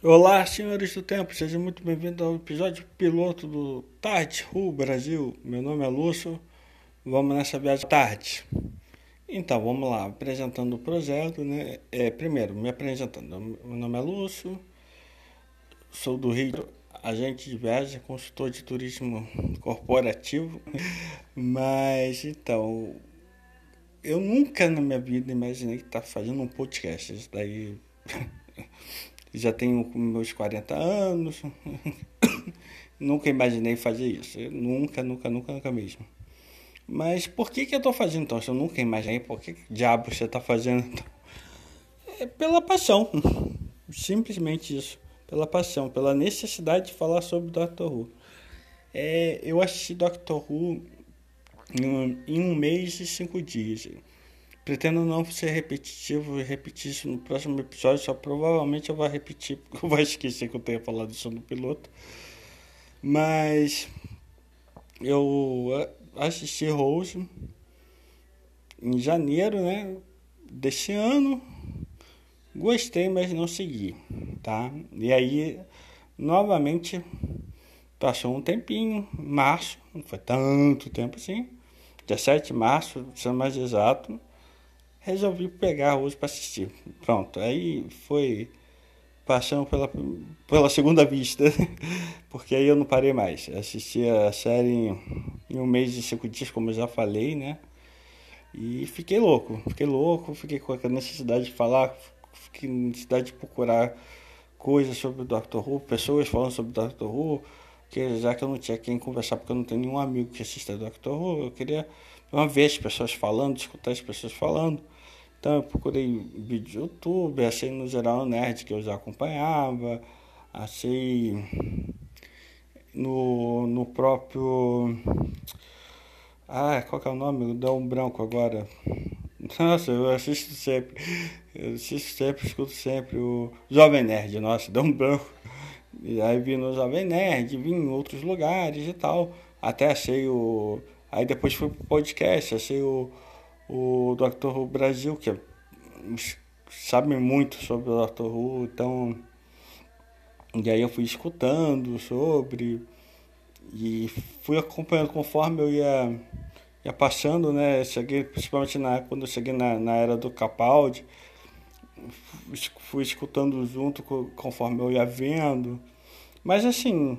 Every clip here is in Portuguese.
Olá, senhores do tempo, sejam muito bem-vindos ao episódio piloto do Tarde Ru Brasil. Meu nome é Lúcio, vamos nessa viagem tarde. Então, vamos lá, apresentando o projeto, né? É, primeiro, me apresentando, meu nome é Lúcio, sou do Rio, agente de viagem, consultor de turismo corporativo, mas então, eu nunca na minha vida imaginei estar fazendo um podcast, isso daí já tenho meus 40 anos, nunca imaginei fazer isso, eu nunca, nunca, nunca, nunca mesmo. Mas por que, que eu estou fazendo então? Se eu nunca imaginei, por que, que diabo você está fazendo então? É pela paixão, simplesmente isso, pela paixão, pela necessidade de falar sobre Doctor Who. É, eu assisti Doctor Who em um, em um mês e cinco dias. Pretendo não ser repetitivo e repetir isso no próximo episódio, só provavelmente eu vou repetir, porque eu vou esquecer que eu tenha falado isso no piloto. Mas eu assisti Rose em janeiro, né, desse ano. Gostei, mas não segui, tá? E aí, novamente, passou um tempinho, março, não foi tanto tempo assim, 17 de março, sendo mais exato, resolvi pegar hoje para assistir. Pronto, aí foi paixão pela, pela segunda vista, porque aí eu não parei mais. Assisti a série em, em um mês e cinco dias, como eu já falei, né? E fiquei louco, fiquei louco, fiquei com a necessidade de falar, fiquei necessidade de procurar coisas sobre o Doctor Who, pessoas falando sobre o Doctor Who, que já que eu não tinha quem conversar, porque eu não tenho nenhum amigo que assista Doctor Who, eu queria uma vez as pessoas falando, escutar as pessoas falando. Então eu procurei vídeo do YouTube, achei no geral nerd que eu já acompanhava, achei no, no próprio. Ah, qual que é o nome? Dá um branco agora. Nossa, eu assisto sempre. Eu assisto sempre, escuto sempre o Jovem Nerd. Nossa, dá um branco. E aí vi no Jovem Nerd, vi em outros lugares e tal. Até achei o. Aí depois fui pro podcast, achei o o Dr. Who Brasil, que é, sabe muito sobre o Dr. Who, então. E aí eu fui escutando sobre e fui acompanhando conforme eu ia, ia passando, né? Cheguei, principalmente na, quando eu cheguei na, na era do Capaldi, fui escutando junto conforme eu ia vendo. Mas assim,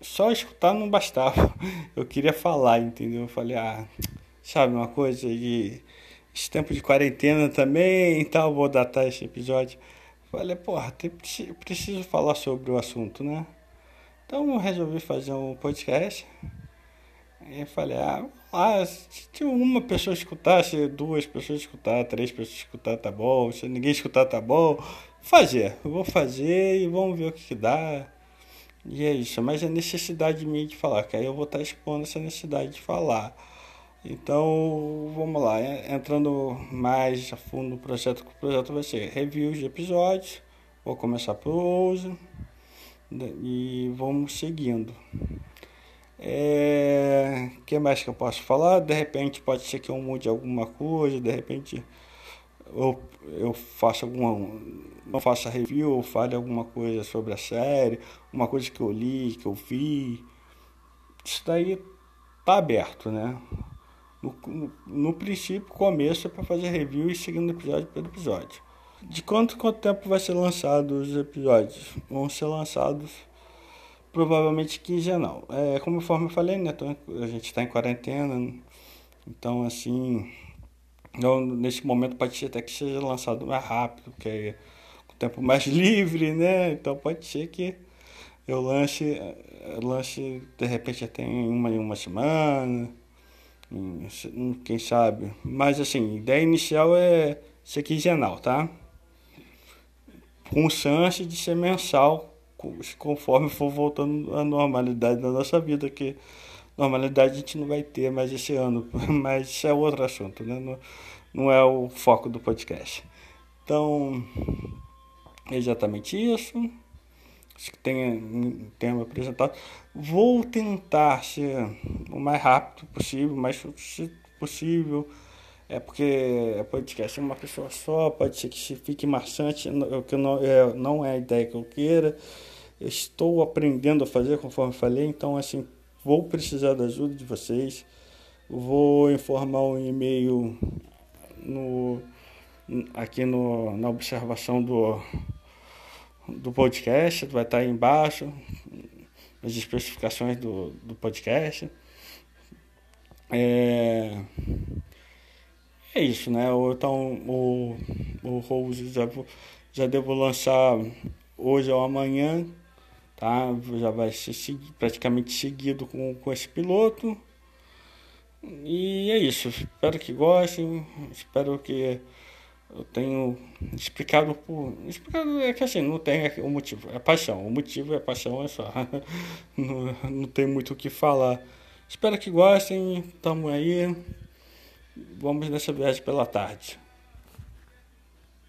só escutar não bastava. Eu queria falar, entendeu? Eu falei, ah, sabe, uma coisa de esse tempo de quarentena também e tal, vou datar esse episódio. Falei, porra, tem, preciso falar sobre o assunto, né? Então eu resolvi fazer um podcast. E falei, ah, ah, se uma pessoa escutar, se duas pessoas escutar, três pessoas escutar, tá bom. Se ninguém escutar, tá bom. Fazer, eu vou fazer e vamos ver o que, que dá. E é isso, mas a necessidade minha de falar, que aí eu vou estar expondo essa necessidade de falar. Então, vamos lá, entrando mais a fundo no projeto, o projeto vai ser reviews de episódios, vou começar por hoje né, e vamos seguindo. É, que mais que eu posso falar? De repente pode ser que eu mude alguma coisa, de repente eu, eu faça alguma não faça review ou fale alguma coisa sobre a série, uma coisa que eu li, que eu vi. Isso daí tá aberto, né? No, no, princípio, começo é para fazer review e seguindo episódio por episódio. De quanto quanto tempo vai ser lançado os episódios? Vão ser lançados provavelmente quinzenal. É, conforme eu falei, né? A gente está em quarentena, então assim, então, nesse momento pode ser até que seja lançado mais rápido, que é o tempo mais livre, né? Então pode ser que eu lance, lance de repente até em uma, em uma semana quem sabe. Mas assim, ideia inicial é ser quinzenal, tá? Com chance de ser mensal, conforme for voltando à normalidade da nossa vida, que normalidade a gente não vai ter mais esse ano, mas isso é outro assunto, né? Não, não é o foco do podcast. Então, exatamente isso que tenha, tenha me apresentado. Vou tentar ser o mais rápido possível, mais possível. É porque podcast é uma pessoa só, pode ser que fique maçante, que não é, não é a ideia que eu queira. Estou aprendendo a fazer conforme falei, então assim, vou precisar da ajuda de vocês. Vou informar um e-mail no, aqui no, na observação do, do podcast, vai estar aí embaixo, as especificações do, do podcast. É, é isso, né? Então o, o Rose já, já devo lançar hoje ou amanhã, tá? Já vai ser praticamente seguido com, com esse piloto. E é isso. Espero que gostem. Espero que eu tenho explicado por. Explicado é que assim, não tem o motivo. É paixão. O motivo é paixão, é só. não, não tem muito o que falar. Espero que gostem. Tamo aí. Vamos nessa viagem pela tarde.